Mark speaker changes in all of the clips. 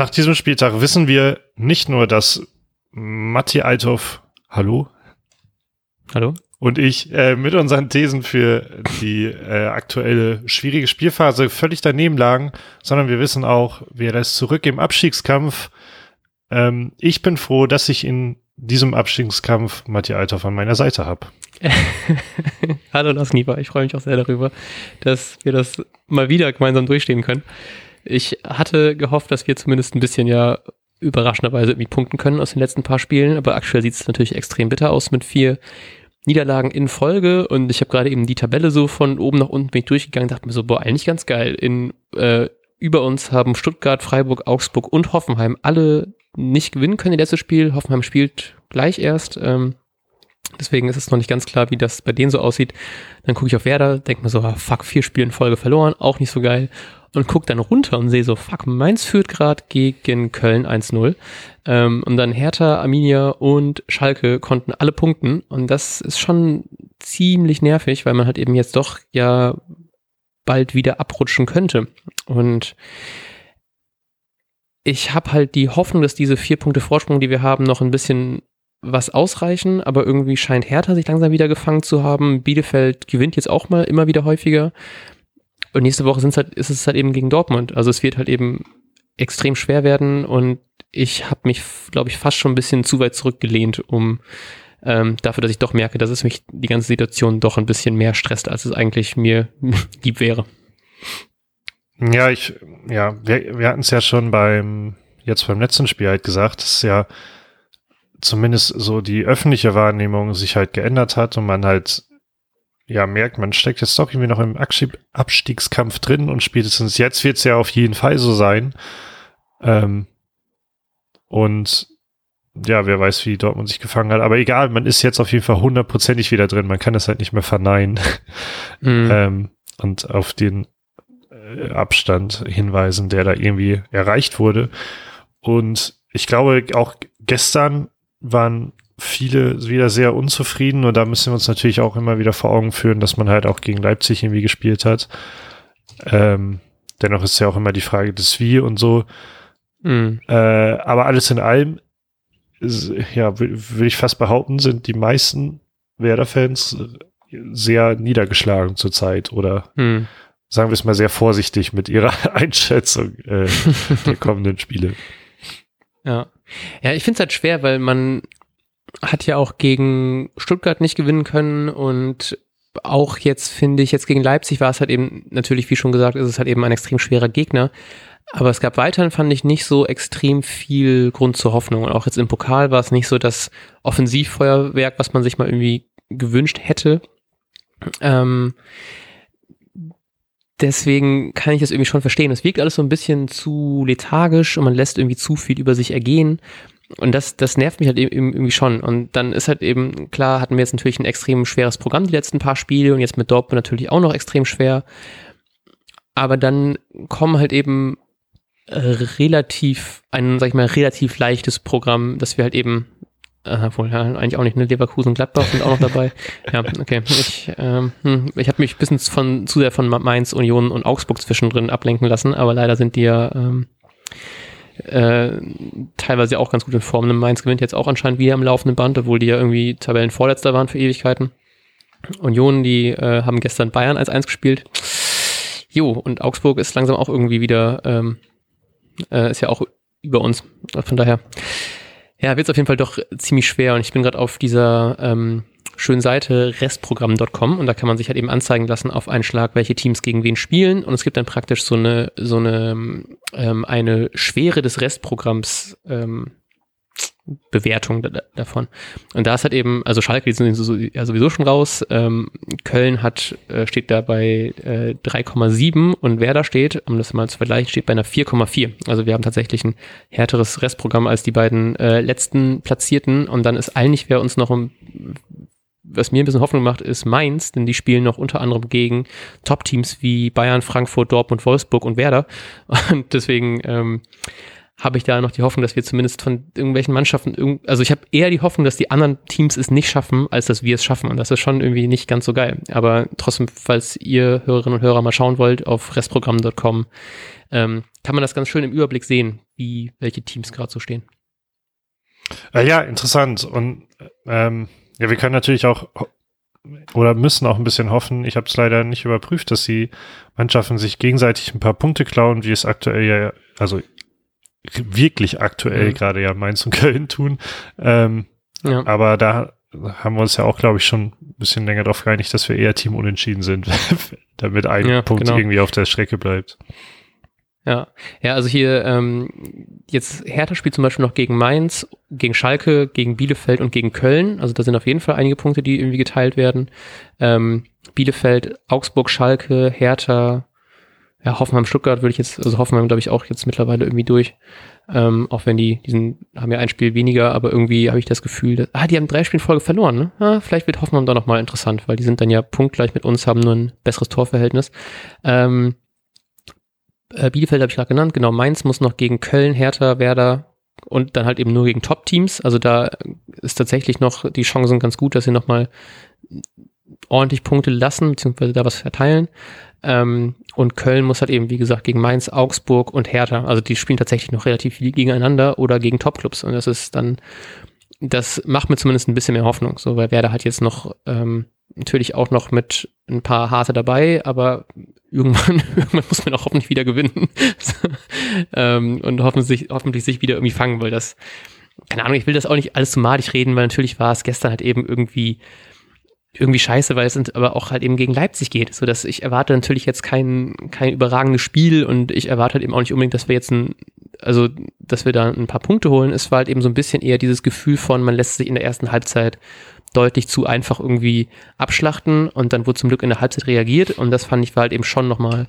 Speaker 1: nach diesem Spieltag wissen wir nicht nur, dass Matti Althoff, hallo?
Speaker 2: Hallo?
Speaker 1: Und ich äh, mit unseren Thesen für die äh, aktuelle schwierige Spielphase völlig daneben lagen, sondern wir wissen auch, wer ist zurück im Abstiegskampf. Ähm, ich bin froh, dass ich in diesem Abstiegskampf Matti Althoff an meiner Seite habe.
Speaker 2: Hallo Lars Nieper, ich freue mich auch sehr darüber, dass wir das mal wieder gemeinsam durchstehen können. Ich hatte gehofft, dass wir zumindest ein bisschen ja überraschenderweise irgendwie punkten können aus den letzten paar Spielen, aber aktuell sieht es natürlich extrem bitter aus mit vier Niederlagen in Folge und ich habe gerade eben die Tabelle so von oben nach unten bin ich durchgegangen, dachte mir so, boah, eigentlich ganz geil. In äh, über uns haben Stuttgart, Freiburg, Augsburg und Hoffenheim alle nicht gewinnen können, das letzte Spiel. Hoffenheim spielt gleich erst. Ähm, deswegen ist es noch nicht ganz klar, wie das bei denen so aussieht. Dann gucke ich auf Werder, denke mir so, ah, fuck, vier Spiele in Folge verloren, auch nicht so geil. Und gucke dann runter und sehe so, fuck, Mainz führt gerade gegen Köln 1-0. Ähm, und dann Hertha, Arminia und Schalke konnten alle punkten. Und das ist schon ziemlich nervig, weil man halt eben jetzt doch ja bald wieder abrutschen könnte. Und ich habe halt die Hoffnung, dass diese vier Punkte Vorsprung, die wir haben, noch ein bisschen was ausreichen, aber irgendwie scheint Hertha sich langsam wieder gefangen zu haben. Bielefeld gewinnt jetzt auch mal immer wieder häufiger. Und nächste Woche sind's halt, ist es halt eben gegen Dortmund. Also es wird halt eben extrem schwer werden und ich habe mich, glaube ich, fast schon ein bisschen zu weit zurückgelehnt, um ähm, dafür, dass ich doch merke, dass es mich die ganze Situation doch ein bisschen mehr stresst, als es eigentlich mir lieb wäre.
Speaker 1: Ja, ich, ja, wir, wir hatten es ja schon beim, jetzt beim letzten Spiel halt gesagt, dass ja zumindest so die öffentliche Wahrnehmung sich halt geändert hat und man halt ja merkt, man steckt jetzt doch irgendwie noch im Abstiegskampf drin und spätestens jetzt wird es ja auf jeden Fall so sein. Ähm, und ja, wer weiß, wie Dortmund sich gefangen hat. Aber egal, man ist jetzt auf jeden Fall hundertprozentig wieder drin. Man kann das halt nicht mehr verneinen. Mhm. ähm, und auf den äh, Abstand hinweisen, der da irgendwie erreicht wurde. Und ich glaube, auch gestern waren viele wieder sehr unzufrieden und da müssen wir uns natürlich auch immer wieder vor Augen führen, dass man halt auch gegen Leipzig irgendwie gespielt hat. Ähm, dennoch ist ja auch immer die Frage des Wie und so. Mhm. Äh, aber alles in allem, ist, ja, würde ich fast behaupten, sind die meisten Werder-Fans sehr niedergeschlagen zurzeit oder mhm sagen wir es mal sehr vorsichtig mit ihrer Einschätzung äh, der kommenden Spiele.
Speaker 2: Ja. Ja, ich finde es halt schwer, weil man hat ja auch gegen Stuttgart nicht gewinnen können und auch jetzt finde ich, jetzt gegen Leipzig war es halt eben, natürlich, wie schon gesagt, ist es halt eben ein extrem schwerer Gegner. Aber es gab weiterhin, fand ich, nicht so extrem viel Grund zur Hoffnung. Und auch jetzt im Pokal war es nicht so das Offensivfeuerwerk, was man sich mal irgendwie gewünscht hätte. Ähm, deswegen kann ich das irgendwie schon verstehen. Es wirkt alles so ein bisschen zu lethargisch und man lässt irgendwie zu viel über sich ergehen. Und das, das nervt mich halt eben irgendwie schon. Und dann ist halt eben, klar, hatten wir jetzt natürlich ein extrem schweres Programm die letzten paar Spiele und jetzt mit Dortmund natürlich auch noch extrem schwer. Aber dann kommen halt eben äh, relativ, ein, sag ich mal, relativ leichtes Programm, das wir halt eben äh, wohl, ja, eigentlich auch nicht, ne? Leverkusen und Gladbach sind auch noch dabei. ja, okay. Ich, ähm, hm, ich habe mich ein bisschen von, zu sehr von Mainz, Union und Augsburg zwischendrin ablenken lassen, aber leider sind die ja ähm, äh, teilweise auch ganz gut in Form. Mainz gewinnt jetzt auch anscheinend wieder im laufenden Band, obwohl die ja irgendwie Tabellenvorletzter waren für Ewigkeiten. Union, die äh, haben gestern Bayern als eins gespielt. Jo, und Augsburg ist langsam auch irgendwie wieder, ähm, äh, ist ja auch über uns. Von daher, ja, wird es auf jeden Fall doch ziemlich schwer und ich bin gerade auf dieser ähm, schönen Seite restprogramm.com und da kann man sich halt eben anzeigen lassen auf einen Schlag, welche Teams gegen wen spielen und es gibt dann praktisch so eine so eine ähm, eine Schwere des Restprogramms ähm, Bewertung da, davon. Und da ist halt eben, also Schalke, die sind ja sowieso schon raus. Ähm, Köln hat, äh, steht da bei äh, 3,7 und wer da steht, um das mal zu vergleichen, steht bei einer 4,4. Also wir haben tatsächlich ein härteres Restprogramm als die beiden äh, letzten Platzierten und dann ist eigentlich, wer uns noch um was mir ein bisschen Hoffnung macht, ist Mainz, denn die spielen noch unter anderem gegen Top-Teams wie Bayern, Frankfurt, Dortmund, Wolfsburg und Werder. Und deswegen ähm, habe ich da noch die Hoffnung, dass wir zumindest von irgendwelchen Mannschaften, also ich habe eher die Hoffnung, dass die anderen Teams es nicht schaffen, als dass wir es schaffen. Und das ist schon irgendwie nicht ganz so geil. Aber trotzdem, falls ihr Hörerinnen und Hörer mal schauen wollt, auf restprogramm.com ähm, kann man das ganz schön im Überblick sehen, wie welche Teams gerade so stehen.
Speaker 1: Äh, ja, interessant. Und ähm, ja, wir können natürlich auch oder müssen auch ein bisschen hoffen. Ich habe es leider nicht überprüft, dass die Mannschaften sich gegenseitig ein paar Punkte klauen, wie es aktuell ja, also wirklich aktuell mhm. gerade ja Mainz und Köln tun. Ähm, ja. Aber da haben wir uns ja auch, glaube ich, schon ein bisschen länger darauf geeinigt, dass wir eher Team unentschieden sind, damit ein ja, Punkt genau. irgendwie auf der Strecke bleibt.
Speaker 2: Ja, ja, also hier ähm, jetzt Hertha spielt zum Beispiel noch gegen Mainz, gegen Schalke, gegen Bielefeld und gegen Köln. Also da sind auf jeden Fall einige Punkte, die irgendwie geteilt werden. Ähm, Bielefeld, Augsburg, Schalke, Hertha, ja, Hoffenheim, Stuttgart würde ich jetzt, also Hoffenheim glaube ich auch jetzt mittlerweile irgendwie durch. Ähm, auch wenn die, diesen haben ja ein Spiel weniger, aber irgendwie habe ich das Gefühl, dass, ah, die haben drei Spiele verloren, ne? Ah, vielleicht wird Hoffenheim da nochmal interessant, weil die sind dann ja punktgleich mit uns, haben nur ein besseres Torverhältnis. Ähm, äh, Bielefeld habe ich gerade genannt, genau, Mainz muss noch gegen Köln, Hertha, Werder und dann halt eben nur gegen Top-Teams. Also da ist tatsächlich noch die Chancen ganz gut, dass sie nochmal ordentlich Punkte lassen, beziehungsweise da was verteilen. Ähm, und Köln muss halt eben, wie gesagt, gegen Mainz, Augsburg und Hertha. Also die spielen tatsächlich noch relativ viel gegeneinander oder gegen Topclubs. Und das ist dann, das macht mir zumindest ein bisschen mehr Hoffnung. So, weil Werder hat jetzt noch ähm, natürlich auch noch mit ein paar Harte dabei, aber irgendwann, irgendwann muss man auch hoffentlich wieder gewinnen. ähm, und hoffentlich, hoffentlich sich wieder irgendwie fangen, weil das, keine Ahnung, ich will das auch nicht alles zu madig reden, weil natürlich war es gestern halt eben irgendwie irgendwie scheiße, weil es aber auch halt eben gegen Leipzig geht, so dass ich erwarte natürlich jetzt kein kein überragendes Spiel und ich erwarte halt eben auch nicht unbedingt, dass wir jetzt ein also dass wir da ein paar Punkte holen. Es war halt eben so ein bisschen eher dieses Gefühl von man lässt sich in der ersten Halbzeit deutlich zu einfach irgendwie abschlachten und dann wurde zum Glück in der Halbzeit reagiert und das fand ich war halt eben schon nochmal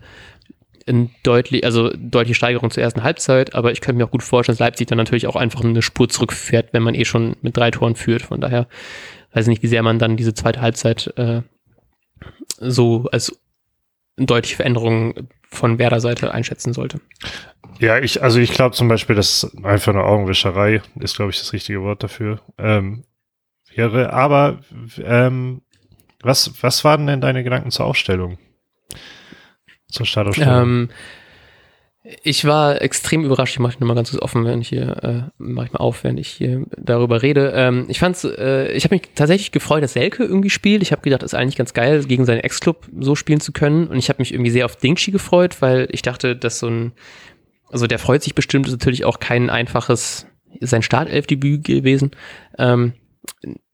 Speaker 2: in deutlich, also deutliche Steigerung zur ersten Halbzeit, aber ich könnte mir auch gut vorstellen, dass Leipzig dann natürlich auch einfach eine Spur zurückfährt, wenn man eh schon mit drei Toren führt. Von daher weiß ich nicht, wie sehr man dann diese zweite Halbzeit äh, so als deutliche Veränderung von Werder-Seite einschätzen sollte.
Speaker 1: Ja, ich, also ich glaube zum Beispiel, dass einfach eine Augenwischerei ist, glaube ich, das richtige Wort dafür. Ähm, wäre. Aber ähm, was, was waren denn deine Gedanken zur Aufstellung?
Speaker 2: Zur Startaufstellung? Ähm, ich war extrem überrascht. Ich mache mal ganz kurz offen, wenn ich hier, äh, mache ich mal auf, wenn ich hier darüber rede. Ähm, ich fand's, äh, ich habe mich tatsächlich gefreut, dass Selke irgendwie spielt. Ich habe gedacht, ist eigentlich ganz geil, gegen seinen Ex-Club so spielen zu können. Und ich habe mich irgendwie sehr auf Dingshi gefreut, weil ich dachte, dass so ein, also der freut sich bestimmt, ist natürlich auch kein einfaches, sein Startelfdebüt gewesen. Ähm,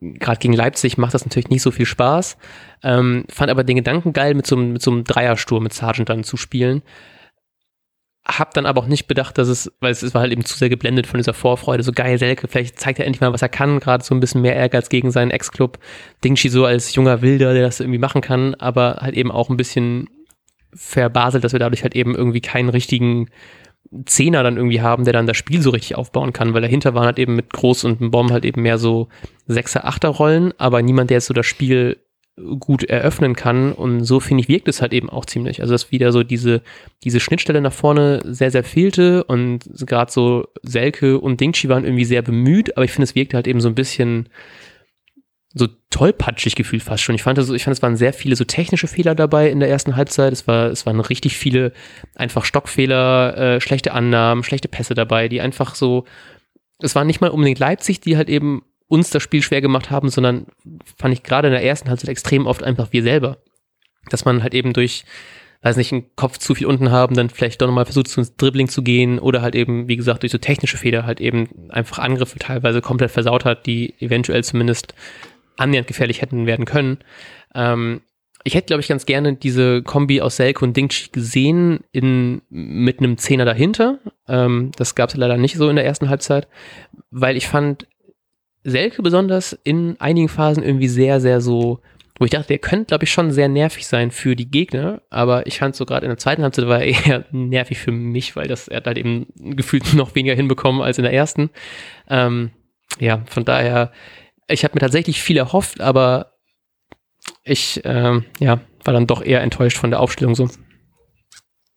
Speaker 2: gerade gegen Leipzig macht das natürlich nicht so viel Spaß. Ähm, fand aber den Gedanken geil, mit so, mit so einem Dreiersturm mit Sargent dann zu spielen. Hab dann aber auch nicht bedacht, dass es, weil es war halt eben zu sehr geblendet von dieser Vorfreude, so geil, Selke, vielleicht zeigt er endlich mal, was er kann, gerade so ein bisschen mehr Ehrgeiz gegen seinen Ex-Club. Dingshi so als junger Wilder, der das irgendwie machen kann, aber halt eben auch ein bisschen verbaselt, dass wir dadurch halt eben irgendwie keinen richtigen Zehner dann irgendwie haben, der dann das Spiel so richtig aufbauen kann, weil dahinter waren halt eben mit Groß und Bomb halt eben mehr so Sechser, Achter Rollen, aber niemand, der jetzt so das Spiel gut eröffnen kann und so finde ich wirkt es halt eben auch ziemlich. Also dass wieder so diese diese Schnittstelle nach vorne sehr sehr fehlte und gerade so Selke und Dingchi waren irgendwie sehr bemüht, aber ich finde es wirkte halt eben so ein bisschen so tollpatschig gefühlt fast schon. Ich fand, also, ich fand, es waren sehr viele so technische Fehler dabei in der ersten Halbzeit. Es, war, es waren richtig viele einfach Stockfehler, äh, schlechte Annahmen, schlechte Pässe dabei, die einfach so, es war nicht mal unbedingt Leipzig, die halt eben uns das Spiel schwer gemacht haben, sondern fand ich gerade in der ersten Halbzeit extrem oft einfach wir selber. Dass man halt eben durch, weiß nicht, einen Kopf zu viel unten haben, dann vielleicht doch nochmal versucht, ins Dribbling zu gehen oder halt eben, wie gesagt, durch so technische Fehler halt eben einfach Angriffe teilweise komplett versaut hat, die eventuell zumindest annähernd gefährlich hätten werden können. Ähm, ich hätte, glaube ich, ganz gerne diese Kombi aus Selke und Dingchi gesehen in, mit einem Zehner dahinter. Ähm, das gab es leider nicht so in der ersten Halbzeit, weil ich fand Selke besonders in einigen Phasen irgendwie sehr, sehr so, wo ich dachte, der könnte, glaube ich, schon sehr nervig sein für die Gegner, aber ich fand so gerade in der zweiten Halbzeit war er eher nervig für mich, weil das, er hat halt eben gefühlt noch weniger hinbekommen als in der ersten. Ähm, ja, von daher ich habe mir tatsächlich viel erhofft, aber ich ähm, ja, war dann doch eher enttäuscht von der Aufstellung so.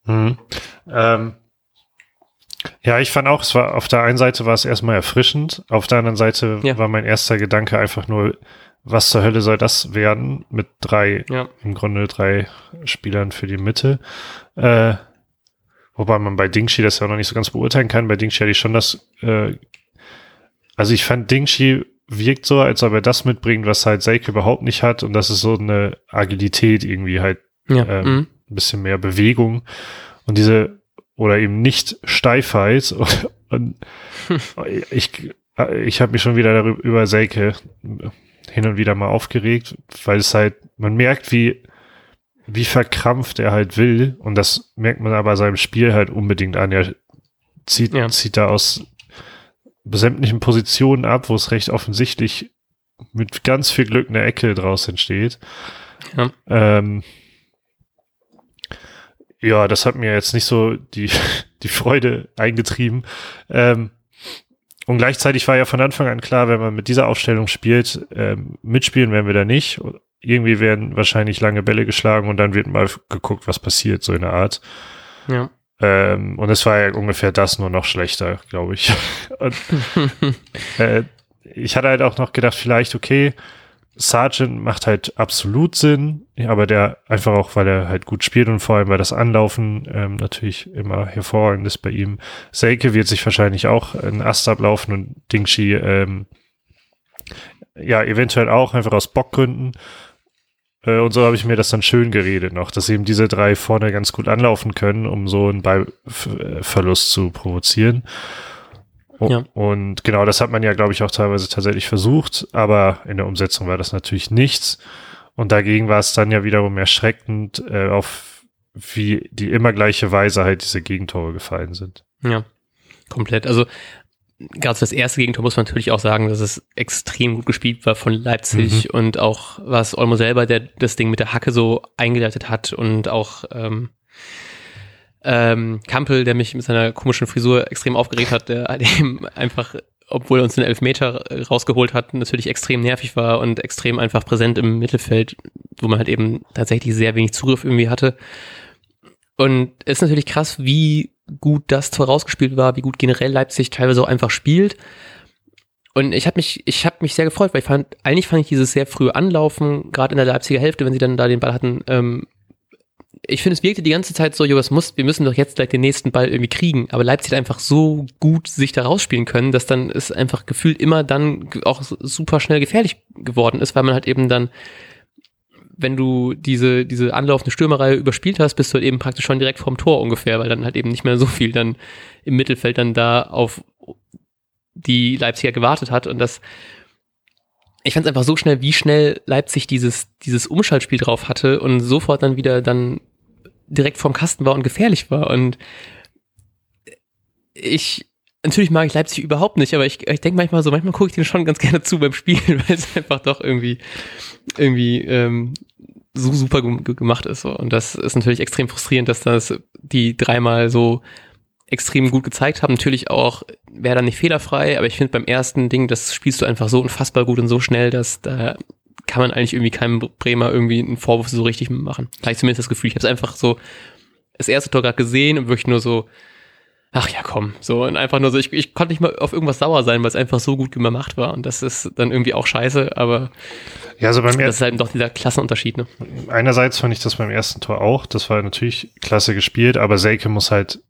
Speaker 1: Mhm. Ähm, Ja, ich fand auch, es war auf der einen Seite war es erstmal erfrischend, auf der anderen Seite
Speaker 2: Ja.
Speaker 1: war mein erster Gedanke einfach nur, was zur Hölle soll das werden mit drei,
Speaker 2: Ja.
Speaker 1: im Grunde drei Spielern für die Mitte. Äh, wobei man bei Dingshi das ja noch nicht so ganz beurteilen kann. Bei Dingshi hatte ich schon das, äh, also ich fand Dingshi wirkt so, als ob er das mitbringt, was halt Seike überhaupt nicht hat und das ist so eine Agilität irgendwie halt
Speaker 2: Ja.
Speaker 1: Ähm,
Speaker 2: mhm.
Speaker 1: ein bisschen mehr Bewegung und diese oder eben nicht Steifheit und ich ich habe mich schon wieder darüber über Selke hin und wieder mal aufgeregt, weil es halt man merkt wie wie verkrampft er halt will und das merkt man aber seinem Spiel halt unbedingt an. Er zieht
Speaker 2: Ja.
Speaker 1: zieht da aus sämtlichen Positionen ab, wo es recht offensichtlich mit ganz viel Glück eine Ecke draus entsteht.
Speaker 2: Ja.
Speaker 1: Ähm, ja, das hat mir jetzt nicht so die, die Freude eingetrieben. Ähm, und gleichzeitig war ja von Anfang an klar, wenn man mit dieser Aufstellung spielt, ähm, mitspielen werden wir da nicht. Irgendwie werden wahrscheinlich lange Bälle geschlagen und dann wird mal geguckt, was passiert, so in der Art.
Speaker 2: Ja.
Speaker 1: Ähm, und es war ja ungefähr das, nur noch schlechter, glaube ich. und, äh, ich hatte halt auch noch gedacht, vielleicht, okay, Sargent macht halt absolut Sinn, aber der einfach auch, weil er halt gut spielt und vor allem, weil das Anlaufen ähm, natürlich immer hervorragend ist bei ihm. Selke wird sich wahrscheinlich auch einen Ast ablaufen und Dingshi, ähm, ja, eventuell auch, einfach aus Bockgründen. Äh, und so habe ich mir das dann schön geredet noch, dass eben diese drei vorne ganz gut anlaufen können, um so einen Ballverlust zu provozieren.
Speaker 2: Ja.
Speaker 1: Und genau, das hat man ja, glaube ich, auch teilweise tatsächlich versucht, aber in der Umsetzung war das natürlich nichts. Und dagegen war es dann ja wiederum erschreckend, äh, auf wie die immer gleiche Weise halt diese Gegentore gefallen sind.
Speaker 2: Ja, komplett. Also gerade für das erste Gegentor muss man natürlich auch sagen, dass es extrem gut gespielt war von Leipzig und auch was Olmo selber, der das Ding mit der Hacke so eingeleitet hat und auch ähm, ähm, Kampel, der mich mit seiner komischen Frisur extrem aufgeregt hat, der halt eben einfach, obwohl er uns den Elfmeter äh, rausgeholt hat, natürlich extrem nervig war und extrem einfach präsent im Mittelfeld, wo man halt eben tatsächlich sehr wenig Zugriff irgendwie hatte. Und es ist natürlich krass, wie gut das Tor rausgespielt war, wie gut generell Leipzig teilweise auch einfach spielt. Und ich habe mich, ich habe mich sehr gefreut, weil ich fand, eigentlich fand ich dieses sehr frühe Anlaufen, gerade in der Leipziger Hälfte, wenn sie dann da den Ball hatten, ähm, ich finde, es wirkte die ganze Zeit so, jo, was muss, wir müssen doch jetzt gleich den nächsten Ball irgendwie kriegen. Aber Leipzig hat einfach so gut sich da rausspielen können, dass dann es einfach gefühlt immer dann auch super schnell gefährlich geworden ist, weil man halt eben dann, wenn du diese, diese anlaufende Stürmerreihe überspielt hast, bist du halt eben praktisch schon direkt vorm Tor ungefähr, weil dann halt eben nicht mehr so viel dann im Mittelfeld dann da auf die Leipziger gewartet hat und das ich fand es einfach so schnell, wie schnell Leipzig dieses, dieses Umschaltspiel drauf hatte und sofort dann wieder dann direkt vorm Kasten war und gefährlich war. Und ich, natürlich mag ich Leipzig überhaupt nicht, aber ich, ich denke manchmal so, manchmal gucke ich denen schon ganz gerne zu beim Spielen, weil es einfach doch irgendwie, irgendwie ähm, so super gem- ge- gemacht ist. So. Und das ist natürlich extrem frustrierend, dass das die dreimal so extrem gut gezeigt haben. Natürlich auch, wäre dann nicht fehlerfrei, aber ich finde beim ersten Ding, das spielst du einfach so unfassbar gut und so schnell, dass da kann man eigentlich irgendwie keinem Bremer irgendwie einen Vorwurf so richtig machen. Da habe ich zumindest das Gefühl. Ich habe es einfach so das erste Tor gerade gesehen und wirklich nur so, ach ja, komm, so und einfach nur so, ich, ich konnte nicht mal auf irgendwas sauer sein, weil es einfach so gut gemacht war und das ist dann irgendwie auch scheiße, aber
Speaker 1: Ja, also beim
Speaker 2: das ist halt doch dieser Klassenunterschied, ne?
Speaker 1: einerseits fand ich das beim ersten Tor auch. Das war natürlich klasse gespielt, aber Selke muss halt,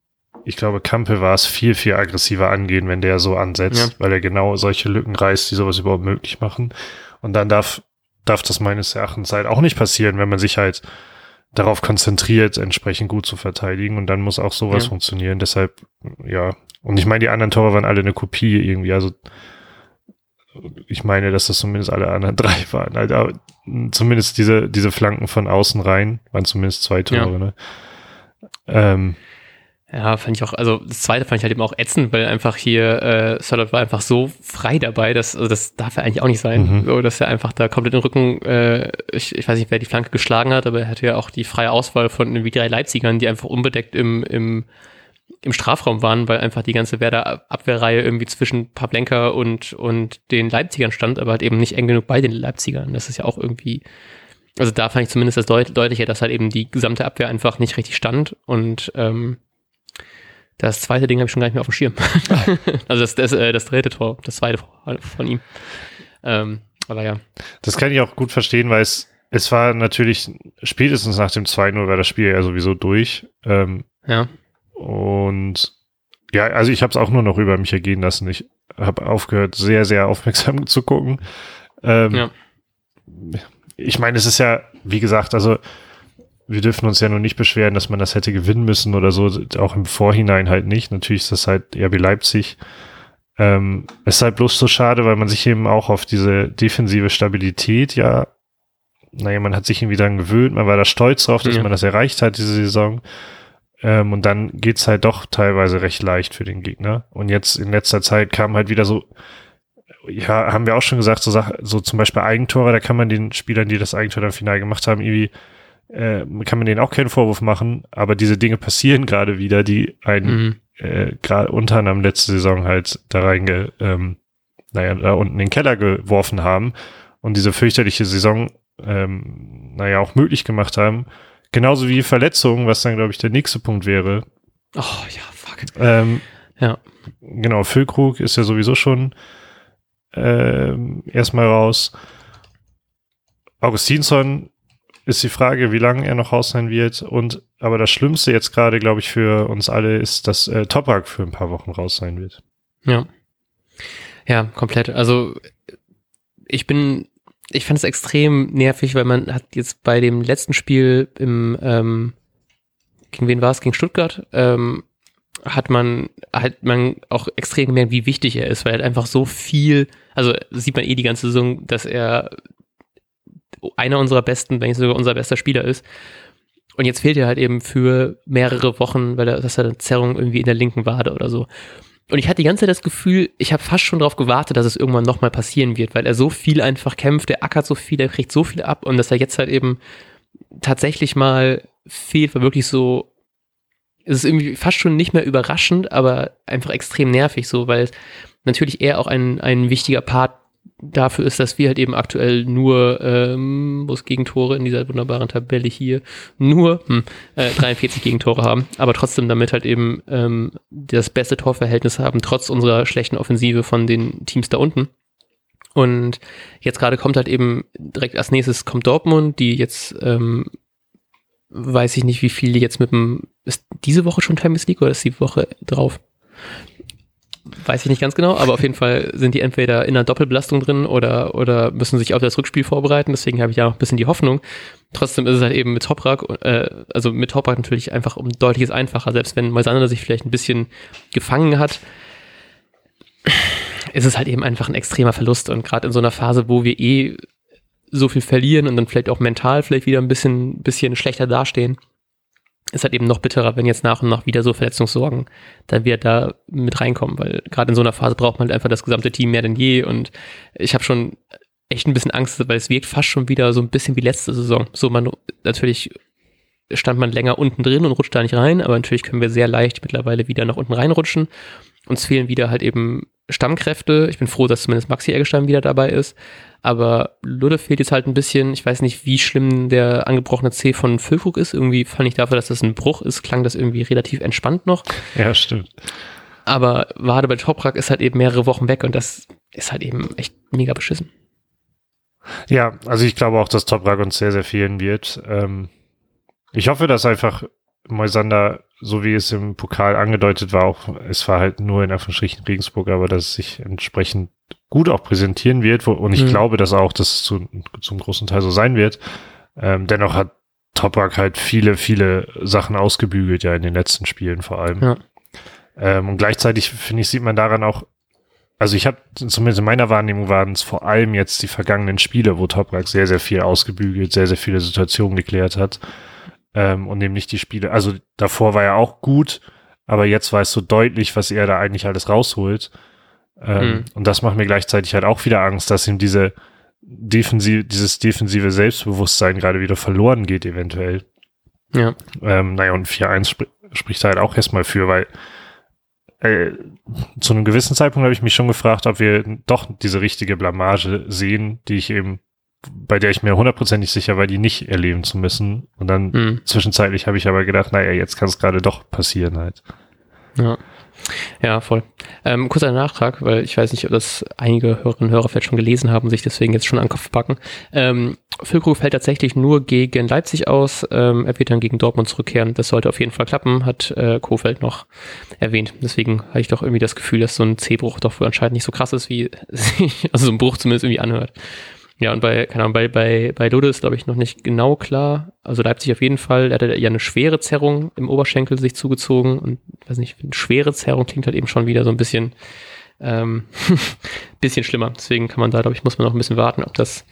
Speaker 1: ich glaube, Kampel war es viel, viel aggressiver angehen, wenn der so ansetzt,
Speaker 2: Ja.
Speaker 1: weil er genau solche Lücken reißt, die sowas überhaupt möglich machen. Und dann darf, darf das meines Erachtens halt auch nicht passieren, wenn man sich halt darauf konzentriert, entsprechend gut zu verteidigen. Und dann muss auch sowas
Speaker 2: Ja.
Speaker 1: funktionieren. Deshalb, ja. Und ich meine, die anderen Tore waren alle eine Kopie irgendwie. Also ich meine, dass das zumindest alle anderen drei waren. Aber zumindest diese, diese Flanken von außen rein waren zumindest zwei Tore.
Speaker 2: Ja.
Speaker 1: Ne? Ähm,
Speaker 2: Ja, fand ich auch, also das zweite fand ich halt eben auch ätzend, weil einfach hier äh, Sörlot war einfach so frei dabei, dass, also das darf er eigentlich auch nicht sein.
Speaker 1: Mhm.
Speaker 2: So, dass er einfach da komplett den Rücken, äh, ich, ich weiß nicht, wer die Flanke geschlagen hat, aber er hatte ja auch die freie Auswahl von irgendwie drei Leipzigern, die einfach unbedeckt im, im, im Strafraum waren, weil einfach die ganze Werder Abwehrreihe irgendwie zwischen Pavlenka und, und den Leipzigern stand, aber halt eben nicht eng genug bei den Leipzigern. Das ist ja auch irgendwie, also da fand ich zumindest das deut deutlicher, dass halt eben die gesamte Abwehr einfach nicht richtig stand und ähm, Das zweite Ding habe ich schon gar nicht mehr auf dem Schirm. also das, das, äh, das dritte Tor, das zweite von ihm. Ähm, aber ja.
Speaker 1: Das kann ich auch gut verstehen, weil es, es war natürlich spätestens nach dem 2-0 war das Spiel ja sowieso durch. Ähm,
Speaker 2: ja.
Speaker 1: Und ja, also ich habe es auch nur noch über mich ergehen lassen. Ich habe aufgehört, sehr, sehr aufmerksam zu gucken. Ähm, ja. Ich meine, es ist ja, wie gesagt, also wir dürfen uns ja noch nicht beschweren, dass man das hätte gewinnen müssen oder so, auch im Vorhinein halt nicht. Natürlich ist das halt RB Leipzig. Ähm, es ist halt bloß so schade, weil man sich eben auch auf diese defensive Stabilität ja, naja, man hat sich irgendwie dran gewöhnt, man war da stolz drauf, dass ja. man das erreicht hat diese Saison. Ähm, und dann geht's halt doch teilweise recht leicht für den Gegner. Und jetzt in letzter Zeit kam halt wieder so, ja, haben wir auch schon gesagt, so, Sache, so zum Beispiel Eigentore, da kann man den Spielern, die das Eigentor dann final gemacht haben, irgendwie, äh, kann man denen auch keinen Vorwurf machen, aber diese Dinge passieren gerade wieder, die einen mhm. äh, gerade unter anderem letzte Saison halt da reinge, ähm, naja, da unten in den Keller geworfen haben und diese fürchterliche Saison, ähm, naja, auch möglich gemacht haben. Genauso wie Verletzungen, was dann, glaube ich, der nächste Punkt wäre.
Speaker 2: Oh, ja, fuck.
Speaker 1: Ähm, ja. Genau, Füllkrug ist ja sowieso schon ähm, erstmal raus. Augustinsson ist die Frage, wie lange er noch raus sein wird. Und aber das Schlimmste jetzt gerade, glaube ich, für uns alle ist, dass äh, Toprak für ein paar Wochen raus sein wird.
Speaker 2: Ja. Ja, komplett. Also ich bin ich fand es extrem nervig, weil man hat jetzt bei dem letzten Spiel im, ähm, gegen wen war es? Gegen Stuttgart, ähm, hat man, hat man auch extrem gemerkt, wie wichtig er ist, weil er halt einfach so viel, also sieht man eh die ganze Saison, dass er einer unserer besten, wenn nicht sogar unser bester Spieler ist. Und jetzt fehlt er halt eben für mehrere Wochen, weil er, dass er eine Zerrung irgendwie in der linken Wade oder so. Und ich hatte die ganze Zeit das Gefühl, ich habe fast schon darauf gewartet, dass es irgendwann nochmal passieren wird, weil er so viel einfach kämpft, er ackert so viel, er kriegt so viel ab und dass er jetzt halt eben tatsächlich mal fehlt, war wirklich so, es ist irgendwie fast schon nicht mehr überraschend, aber einfach extrem nervig so, weil natürlich er auch ein, ein wichtiger Part dafür ist, dass wir halt eben aktuell nur, ähm, wo es Gegentore in dieser wunderbaren Tabelle hier, nur hm, äh, 43 Gegentore haben, aber trotzdem damit halt eben ähm, das beste Torverhältnis haben, trotz unserer schlechten Offensive von den Teams da unten. Und jetzt gerade kommt halt eben direkt als nächstes kommt Dortmund, die jetzt ähm, weiß ich nicht, wie viel die jetzt mit dem, ist diese Woche schon Champions League oder ist die Woche drauf? Weiß ich nicht ganz genau, aber auf jeden Fall sind die entweder in einer Doppelbelastung drin oder, oder müssen sich auf das Rückspiel vorbereiten. Deswegen habe ich ja noch ein bisschen die Hoffnung. Trotzdem ist es halt eben mit Toprak, äh, also mit Toprak natürlich einfach um deutliches einfacher, selbst wenn Moisander sich vielleicht ein bisschen gefangen hat, ist es halt eben einfach ein extremer Verlust. Und gerade in so einer Phase, wo wir eh so viel verlieren und dann vielleicht auch mental vielleicht wieder ein bisschen, bisschen schlechter dastehen, ist halt eben noch bitterer, wenn jetzt nach und nach wieder so Verletzungssorgen dann wieder da mit reinkommen, weil gerade in so einer Phase braucht man halt einfach das gesamte Team mehr denn je und ich habe schon echt ein bisschen Angst, weil es wirkt fast schon wieder so ein bisschen wie letzte Saison. So man natürlich stand man länger unten drin und rutscht da nicht rein, aber natürlich können wir sehr leicht mittlerweile wieder nach unten reinrutschen. Uns fehlen wieder halt eben Stammkräfte. Ich bin froh, dass zumindest Maxi Eggestein wieder dabei ist. Aber Ludde fehlt jetzt halt ein bisschen. Ich weiß nicht, wie schlimm der angebrochene C von Füllkrug ist. Irgendwie fand ich dafür, dass das ein Bruch ist, klang das irgendwie relativ entspannt noch.
Speaker 1: Ja, stimmt.
Speaker 2: Aber Wade bei Toprak ist halt eben mehrere Wochen weg und das ist halt eben echt mega beschissen.
Speaker 1: Ja, also ich glaube auch, dass Toprak uns sehr, sehr fehlen wird. Ähm, ich hoffe, dass einfach Moisander, so wie es im Pokal angedeutet war, auch, es war halt nur in Anführungsstrichen Regensburg, aber dass es sich entsprechend gut auch präsentieren wird, wo, und ich mhm. glaube, dass auch das zu, zum großen Teil so sein wird. Ähm, dennoch hat Toprak halt viele, viele Sachen ausgebügelt, ja, in den letzten Spielen vor allem. Ja. Ähm, und gleichzeitig, finde ich, sieht man daran auch, also ich habe, zumindest in meiner Wahrnehmung waren es vor allem jetzt die vergangenen Spiele, wo Toprak sehr, sehr viel ausgebügelt, sehr, sehr viele Situationen geklärt hat. Ähm, und nämlich die Spiele, also davor war er auch gut, aber jetzt weißt du deutlich, was er da eigentlich alles rausholt. Ähm, mhm. Und das macht mir gleichzeitig halt auch wieder Angst, dass ihm diese defensive, dieses defensive Selbstbewusstsein gerade wieder verloren geht, eventuell.
Speaker 2: Ja.
Speaker 1: Ähm, naja, und 4-1 sp spricht halt auch erstmal für, weil äh, zu einem gewissen Zeitpunkt habe ich mich schon gefragt, ob wir doch diese richtige Blamage sehen, die ich eben, bei der ich mir hundertprozentig sicher war, die nicht erleben zu müssen. Und dann mhm. zwischenzeitlich habe ich aber gedacht, naja, jetzt kann es gerade doch passieren halt.
Speaker 2: Ja. Ja, voll. Ähm, kurzer Nachtrag, weil ich weiß nicht, ob das einige Hörerinnen und Hörer vielleicht schon gelesen haben sich deswegen jetzt schon an den Kopf packen. Ähm, Füllkrug fällt tatsächlich nur gegen Leipzig aus. Ähm, er wird dann gegen Dortmund zurückkehren. Das sollte auf jeden Fall klappen, hat äh, Kofeld noch erwähnt. Deswegen habe ich doch irgendwie das Gefühl, dass so ein C-Bruch doch wohl anscheinend nicht so krass ist, wie sich, also so ein Bruch zumindest irgendwie anhört. Ja, und bei, keine Ahnung, bei, bei, bei Lode ist, glaube ich, noch nicht genau klar. Also Leipzig auf jeden Fall. Er hatte ja eine schwere Zerrung im Oberschenkel sich zugezogen. Und weiß nicht, eine schwere Zerrung klingt halt eben schon wieder so ein bisschen, ähm, bisschen schlimmer. Deswegen kann man da, glaube ich, muss man noch ein bisschen warten, ob das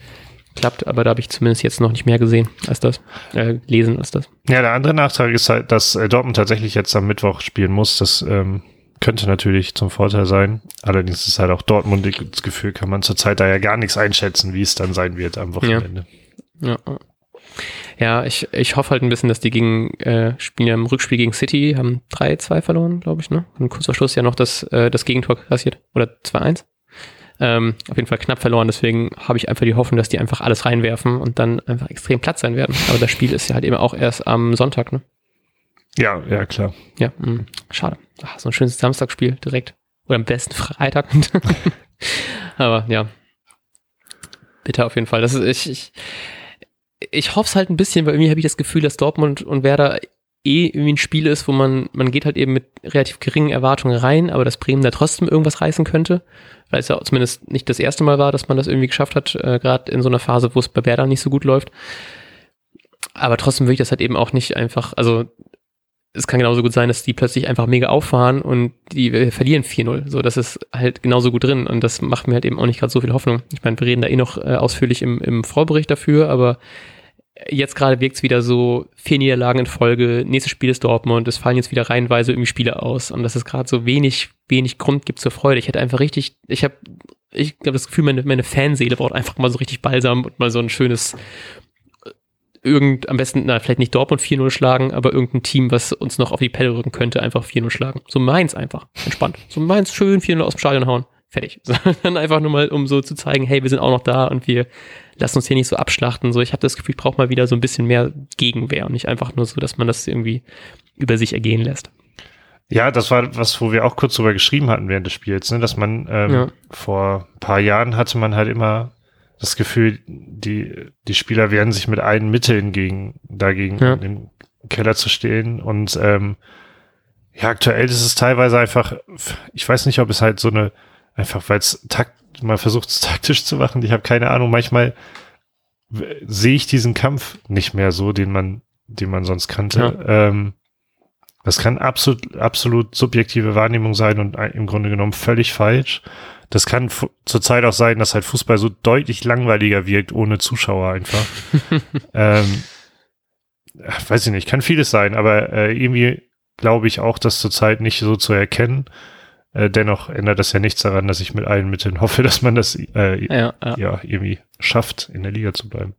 Speaker 2: klappt. Aber da habe ich zumindest jetzt noch nicht mehr gesehen als das, äh, lesen als das.
Speaker 1: Ja, der andere Nachtrag ist halt, dass äh, Dortmund tatsächlich jetzt am Mittwoch spielen muss. Das ähm, könnte natürlich zum Vorteil sein. Allerdings ist halt auch Dortmund das Gefühl, kann man zurzeit da ja gar nichts einschätzen, wie es dann sein wird am Wochenende.
Speaker 2: Ja, ja. ja ich, ich hoffe halt ein bisschen, dass die gegen, äh, spielen ja im Rückspiel gegen City, haben 3-2 verloren, glaube ich, ne? Und kurz vor Schluss ja noch das, äh, das Gegentor kassiert. Oder 2-1. Ähm, auf jeden Fall knapp verloren, deswegen habe ich einfach die Hoffnung, dass die einfach alles reinwerfen und dann einfach extrem platt sein werden. Aber das Spiel ist ja halt eben auch erst am Sonntag, ne?
Speaker 1: Ja, ja, klar.
Speaker 2: Ja, mh, schade. Ach, so ein schönes Samstagspiel direkt. Oder am besten Freitag. Aber ja. Bitte auf jeden Fall. Das ist, ich, ich, ich hoffe es halt ein bisschen, weil irgendwie habe ich das Gefühl, dass Dortmund und Werder eh irgendwie ein Spiel ist, wo man, man geht halt eben mit relativ geringen Erwartungen rein, aber dass Bremen da trotzdem irgendwas reißen könnte. Weil es ja zumindest nicht das erste Mal war, dass man das irgendwie geschafft hat, äh, gerade in so einer Phase, wo es bei Werder nicht so gut läuft. Aber trotzdem würde ich das halt eben auch nicht einfach, also es kann genauso gut sein, dass die plötzlich einfach mega auffahren und die verlieren 4-0. So, das ist halt genauso gut drin und das macht mir halt eben auch nicht gerade so viel Hoffnung. Ich meine, wir reden da eh noch äh, ausführlich im, im Vorbericht dafür, aber jetzt gerade wirkt es wieder so, vier Niederlagen in Folge, nächstes Spiel ist Dortmund, es fallen jetzt wieder reihenweise irgendwie Spiele aus und dass es gerade so wenig, wenig Grund gibt zur Freude. Ich hätte einfach richtig, ich habe ich habe das Gefühl, meine, meine Fanseele braucht einfach mal so richtig Balsam und mal so ein schönes irgend, am besten, na, vielleicht nicht Dortmund 4-0 schlagen, aber irgendein Team, was uns noch auf die Pelle rücken könnte, einfach 4-0 schlagen. So Mainz einfach. Entspannt. So Mainz schön 4-0 aus dem Stadion hauen. Fertig. Dann einfach nur mal, um so zu zeigen, hey, wir sind auch noch da und wir lassen uns hier nicht so abschlachten. So, ich habe das Gefühl, ich brauche mal wieder so ein bisschen mehr Gegenwehr und nicht einfach nur so, dass man das irgendwie über sich ergehen lässt.
Speaker 1: Ja, das war was, wo wir auch kurz drüber geschrieben hatten während des Spiels, ne? dass man ähm, ja. vor paar Jahren hatte man halt immer das Gefühl, die, die Spieler werden sich mit allen Mitteln gegen, dagegen ja. in den Keller zu stehen. Und ähm, ja, aktuell ist es teilweise einfach, ich weiß nicht, ob es halt so eine, einfach weil es takt, mal versucht es taktisch zu machen. Ich habe keine Ahnung, manchmal sehe ich diesen Kampf nicht mehr so, den man, den man sonst kannte. Ja. Ähm, das kann absolut, absolut subjektive Wahrnehmung sein und im Grunde genommen völlig falsch. Das kann zurzeit auch sein, dass halt Fußball so deutlich langweiliger wirkt, ohne Zuschauer einfach. ähm, weiß ich nicht, kann vieles sein, aber äh, irgendwie glaube ich auch, das zurzeit nicht so zu erkennen. Äh, dennoch ändert das ja nichts daran, dass ich mit allen Mitteln hoffe, dass man das äh, ja, ja. ja, irgendwie schafft, in der Liga zu bleiben.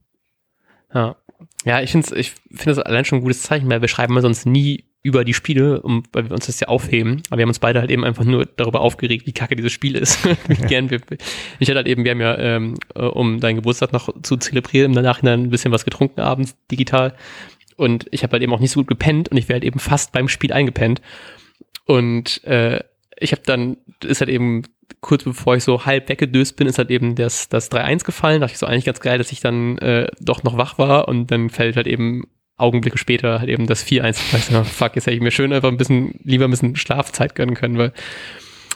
Speaker 2: Ja, ja ich finde es ich find das allein schon ein gutes Zeichen, weil wir schreiben wir sonst nie über die Spiele, um, weil wir uns das ja aufheben. Aber wir haben uns beide halt eben einfach nur darüber aufgeregt, wie kacke dieses Spiel ist. wie gern wir, ich hatte halt eben, wir haben ja, ähm, äh, um deinen Geburtstag noch zu zelebrieren, im Nachhinein ein bisschen was getrunken abends, digital. Und ich habe halt eben auch nicht so gut gepennt und ich wäre halt eben fast beim Spiel eingepennt. Und äh, ich habe dann, ist halt eben kurz bevor ich so halb weggedöst bin, ist halt eben das, das 3-1 gefallen. Da dachte ich so eigentlich ganz geil, dass ich dann äh, doch noch wach war und dann fällt halt eben Augenblicke später halt eben das 4-1. Weißt du, fuck, jetzt hätte ich mir schön einfach ein bisschen, lieber ein bisschen Schlafzeit gönnen können, weil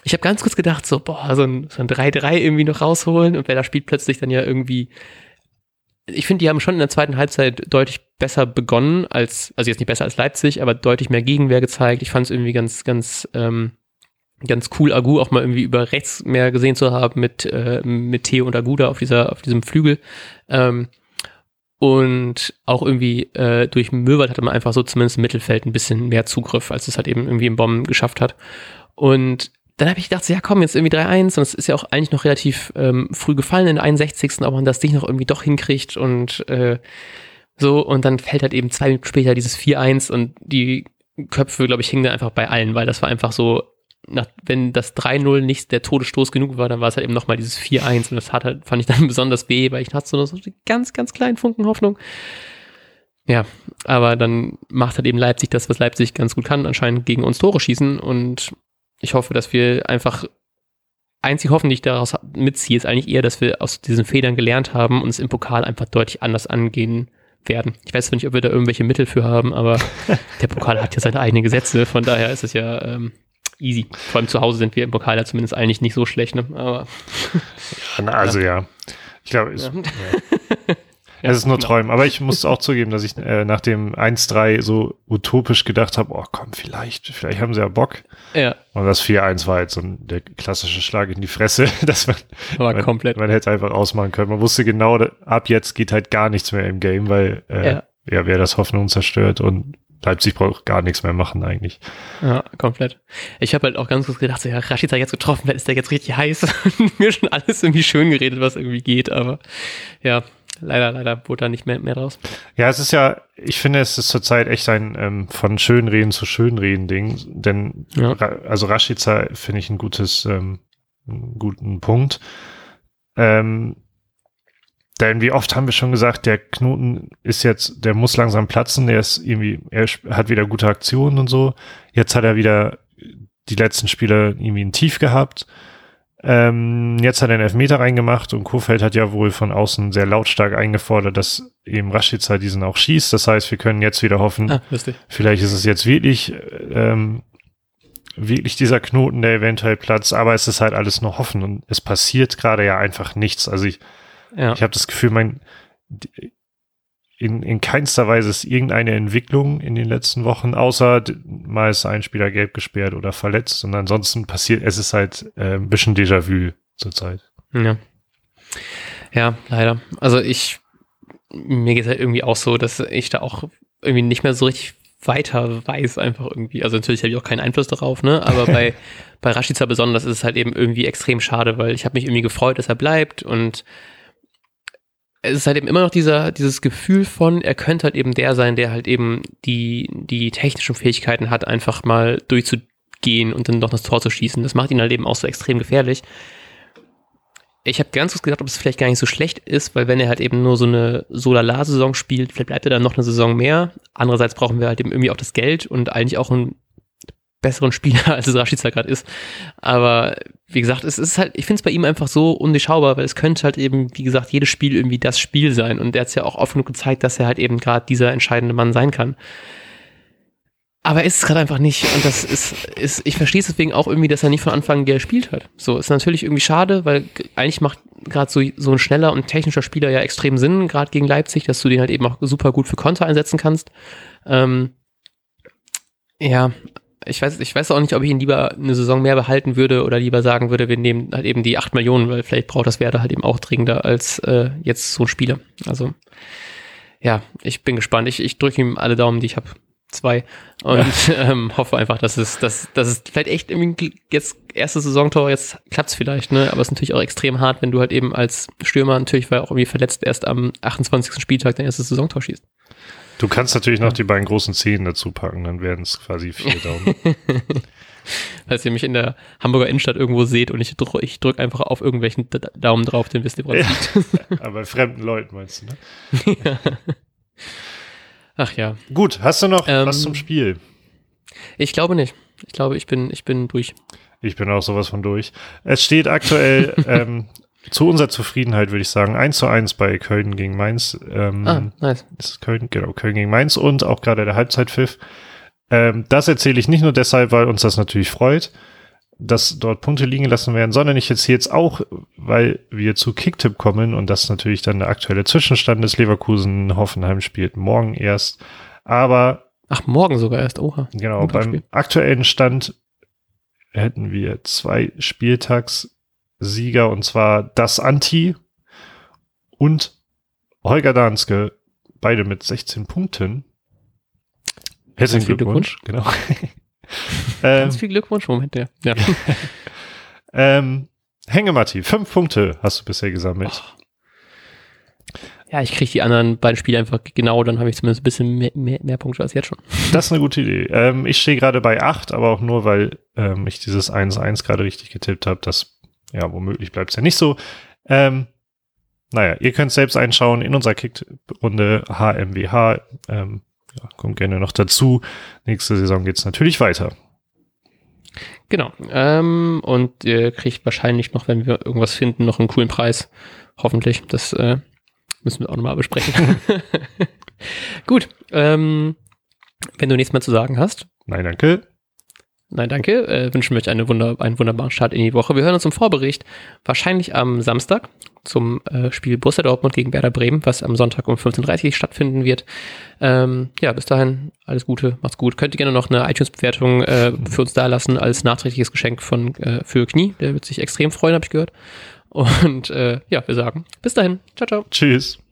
Speaker 2: ich habe ganz kurz gedacht, so, boah, so ein, so ein 3-3 irgendwie noch rausholen und wer da spielt plötzlich dann ja irgendwie. Ich finde, die haben schon in der zweiten Halbzeit deutlich besser begonnen als, also jetzt nicht besser als Leipzig, aber deutlich mehr Gegenwehr gezeigt. Ich fand es irgendwie ganz, ganz, ähm, ganz cool, Agu auch mal irgendwie über rechts mehr gesehen zu haben mit, äh, mit Theo und Aguda auf dieser, auf diesem Flügel. Ähm, und auch irgendwie äh, durch Möwald hatte man einfach so zumindest im Mittelfeld ein bisschen mehr Zugriff, als es halt eben irgendwie im Bomben geschafft hat. Und dann habe ich gedacht, ja komm, jetzt irgendwie 3-1 und es ist ja auch eigentlich noch relativ ähm, früh gefallen in der 61. ob man das Ding noch irgendwie doch hinkriegt und äh, so und dann fällt halt eben zwei Minuten später dieses 4-1 und die Köpfe, glaube ich, hingen dann einfach bei allen, weil das war einfach so nach, wenn das 3-0 nicht der Todesstoß genug war, dann war es halt eben nochmal dieses 4-1 und das hat halt, fand ich dann besonders weh, weil ich hatte so, so ganz, ganz kleinen Funken Hoffnung. Ja, aber dann macht halt eben Leipzig das, was Leipzig ganz gut kann, anscheinend gegen uns Tore schießen. Und ich hoffe, dass wir einfach einzig hoffentlich daraus mitziehe, ist eigentlich eher, dass wir aus diesen Federn gelernt haben und es im Pokal einfach deutlich anders angehen werden. Ich weiß zwar nicht, ob wir da irgendwelche Mittel für haben, aber der Pokal hat ja seine eigenen Gesetze, von daher ist es ja ähm, easy. Vor allem zu Hause sind wir im Pokal ja zumindest eigentlich nicht so schlecht, ne? Aber
Speaker 1: ja, also ja. ja. Ich glaube, ja. ja. es ist nur genau. Träumen. Aber ich muss auch zugeben, dass ich äh, nach dem 1-3 so utopisch gedacht habe, oh komm, vielleicht, vielleicht haben sie ja Bock.
Speaker 2: Ja.
Speaker 1: Und das 4-1 war jetzt so ein, der klassische Schlag in die Fresse, dass man,
Speaker 2: war man, komplett.
Speaker 1: man hätte einfach ausmachen können. Man wusste genau, ab jetzt geht halt gar nichts mehr im Game, weil äh, ja. ja, wer das Hoffnung zerstört und Leipzig braucht gar nichts mehr machen eigentlich.
Speaker 2: Ja, komplett. Ich habe halt auch ganz kurz gedacht, so, ja, Rashica jetzt getroffen, ist der jetzt richtig heiß und mir schon alles irgendwie schön geredet, was irgendwie geht, aber ja, leider, leider wurde da nicht mehr, mehr draus.
Speaker 1: Ja, es ist ja, ich finde, es ist zurzeit echt ein ähm, von Schönreden zu Schönreden Ding, denn ja. also Rashica finde ich ein gutes, ähm, einen guten Punkt. Ähm, denn wie oft haben wir schon gesagt, der Knoten ist jetzt, der muss langsam platzen, der ist irgendwie, er hat wieder gute Aktionen und so. Jetzt hat er wieder die letzten Spiele irgendwie ein Tief gehabt. Ähm, jetzt hat er einen Elfmeter reingemacht und Kofeld hat ja wohl von außen sehr lautstark eingefordert, dass eben Rashica diesen auch schießt. Das heißt, wir können jetzt wieder hoffen, ah, vielleicht ist es jetzt wirklich, ähm, wirklich dieser Knoten, der eventuell platzt, aber es ist halt alles noch hoffen und es passiert gerade ja einfach nichts. Also ich, ja. ich habe das Gefühl, mein, in, in keinster Weise ist irgendeine Entwicklung in den letzten Wochen, außer mal ist ein Spieler gelb gesperrt oder verletzt und ansonsten passiert, es ist halt äh, ein bisschen Déjà-vu zurzeit.
Speaker 2: Ja. Ja, leider. Also ich, mir geht es halt irgendwie auch so, dass ich da auch irgendwie nicht mehr so richtig weiter weiß einfach irgendwie. Also natürlich habe ich auch keinen Einfluss darauf, ne? Aber bei, bei Rashica besonders ist es halt eben irgendwie extrem schade, weil ich habe mich irgendwie gefreut, dass er bleibt und es ist halt eben immer noch dieser, dieses Gefühl von, er könnte halt eben der sein, der halt eben die, die technischen Fähigkeiten hat, einfach mal durchzugehen und dann doch das Tor zu schießen. Das macht ihn halt eben auch so extrem gefährlich. Ich habe ganz kurz gedacht, ob es vielleicht gar nicht so schlecht ist, weil wenn er halt eben nur so eine Solala-Saison spielt, vielleicht bleibt er dann noch eine Saison mehr. Andererseits brauchen wir halt eben irgendwie auch das Geld und eigentlich auch ein besseren Spieler, als es Rashica gerade ist. Aber wie gesagt, es ist halt, ich finde es bei ihm einfach so undurchschaubar, weil es könnte halt eben, wie gesagt, jedes Spiel irgendwie das Spiel sein. Und er hat es ja auch oft genug gezeigt, dass er halt eben gerade dieser entscheidende Mann sein kann. Aber er ist es gerade einfach nicht. Und das ist, ist ich verstehe es deswegen auch irgendwie, dass er nicht von Anfang an gespielt hat. So, ist natürlich irgendwie schade, weil eigentlich macht gerade so, so ein schneller und technischer Spieler ja extrem Sinn, gerade gegen Leipzig, dass du den halt eben auch super gut für Konter einsetzen kannst. Ähm, ja, ich weiß, ich weiß auch nicht, ob ich ihn lieber eine Saison mehr behalten würde oder lieber sagen würde, wir nehmen halt eben die 8 Millionen, weil vielleicht braucht das Werder halt eben auch dringender als äh, jetzt so ein Spieler. Also ja, ich bin gespannt. Ich, ich drücke ihm alle Daumen, die ich habe. Zwei. Und ähm, hoffe einfach, dass es, dass, dass es vielleicht echt irgendwie jetzt erste Saisontor, jetzt klappt's vielleicht, ne? Aber es ist natürlich auch extrem hart, wenn du halt eben als Stürmer natürlich, weil auch irgendwie verletzt erst am 28. Spieltag dein erstes Saisontor schießt.
Speaker 1: Du kannst natürlich noch die beiden großen Zehen dazu packen, dann werden es quasi vier Daumen.
Speaker 2: Falls ihr mich in der Hamburger Innenstadt irgendwo seht und ich drücke ich drück einfach auf irgendwelchen Daumen drauf, dann wisst ihr, woran
Speaker 1: ja, Aber bei fremden Leuten meinst du, ne?
Speaker 2: ja. Ach ja.
Speaker 1: Gut, hast du noch ähm, was zum Spiel?
Speaker 2: Ich glaube nicht. Ich glaube, ich bin, ich bin durch.
Speaker 1: Ich bin auch sowas von durch. Es steht aktuell ähm, zu unserer Zufriedenheit würde ich sagen, 1 zu 1 bei Köln gegen Mainz. Ähm, ah, nice. Ist Köln, genau, Köln gegen Mainz und auch gerade der Halbzeitpfiff. Ähm, das erzähle ich nicht nur deshalb, weil uns das natürlich freut, dass dort Punkte liegen lassen werden, sondern ich erzähle jetzt auch, weil wir zu Kicktipp kommen und das natürlich dann der aktuelle Zwischenstand des Leverkusen Hoffenheim spielt morgen erst. Aber
Speaker 2: Ach, morgen sogar erst, oha.
Speaker 1: Genau, beim aktuellen Stand hätten wir zwei Spieltags Sieger und zwar das Anti und Holger Danske, beide mit 16 Punkten.
Speaker 2: Herzlichen Glückwunsch. Glückwunsch. Genau. Ganz ähm, viel Glückwunsch, Moment, ja. ja.
Speaker 1: ähm, Hängematti, fünf Punkte hast du bisher gesammelt. Oh.
Speaker 2: Ja, ich kriege die anderen beiden Spiele einfach genau, dann habe ich zumindest ein bisschen mehr, mehr, mehr, Punkte als jetzt schon.
Speaker 1: Das ist eine gute Idee. Ähm, ich stehe gerade bei acht, aber auch nur, weil ähm, ich dieses 1-1 gerade richtig getippt habe. Das ja, womöglich bleibt es ja nicht so. Ähm, naja, ihr könnt selbst einschauen in unserer Kick-Runde HMWH. Ähm, ja, kommt gerne noch dazu. Nächste Saison geht's natürlich weiter.
Speaker 2: Genau. Ähm, und ihr kriegt wahrscheinlich noch, wenn wir irgendwas finden, noch einen coolen Preis. Hoffentlich. Das äh, müssen wir auch nochmal besprechen. Gut. Ähm, wenn du nichts mehr zu sagen hast.
Speaker 1: Nein, danke.
Speaker 2: Nein, danke. Äh, wünschen wir euch eine wunder einen wunderbaren Start in die Woche. Wir hören uns im Vorbericht wahrscheinlich am Samstag zum äh, Spiel Borussia Dortmund gegen Werder Bremen, was am Sonntag um 15.30 Uhr stattfinden wird. Ähm, ja, bis dahin alles Gute, macht's gut. Könnt ihr gerne noch eine iTunes-Bewertung äh, für uns da lassen als nachträgliches Geschenk von äh, für Knie. Der wird sich extrem freuen, habe ich gehört. Und äh, ja, wir sagen bis dahin. Ciao, ciao.
Speaker 1: Tschüss.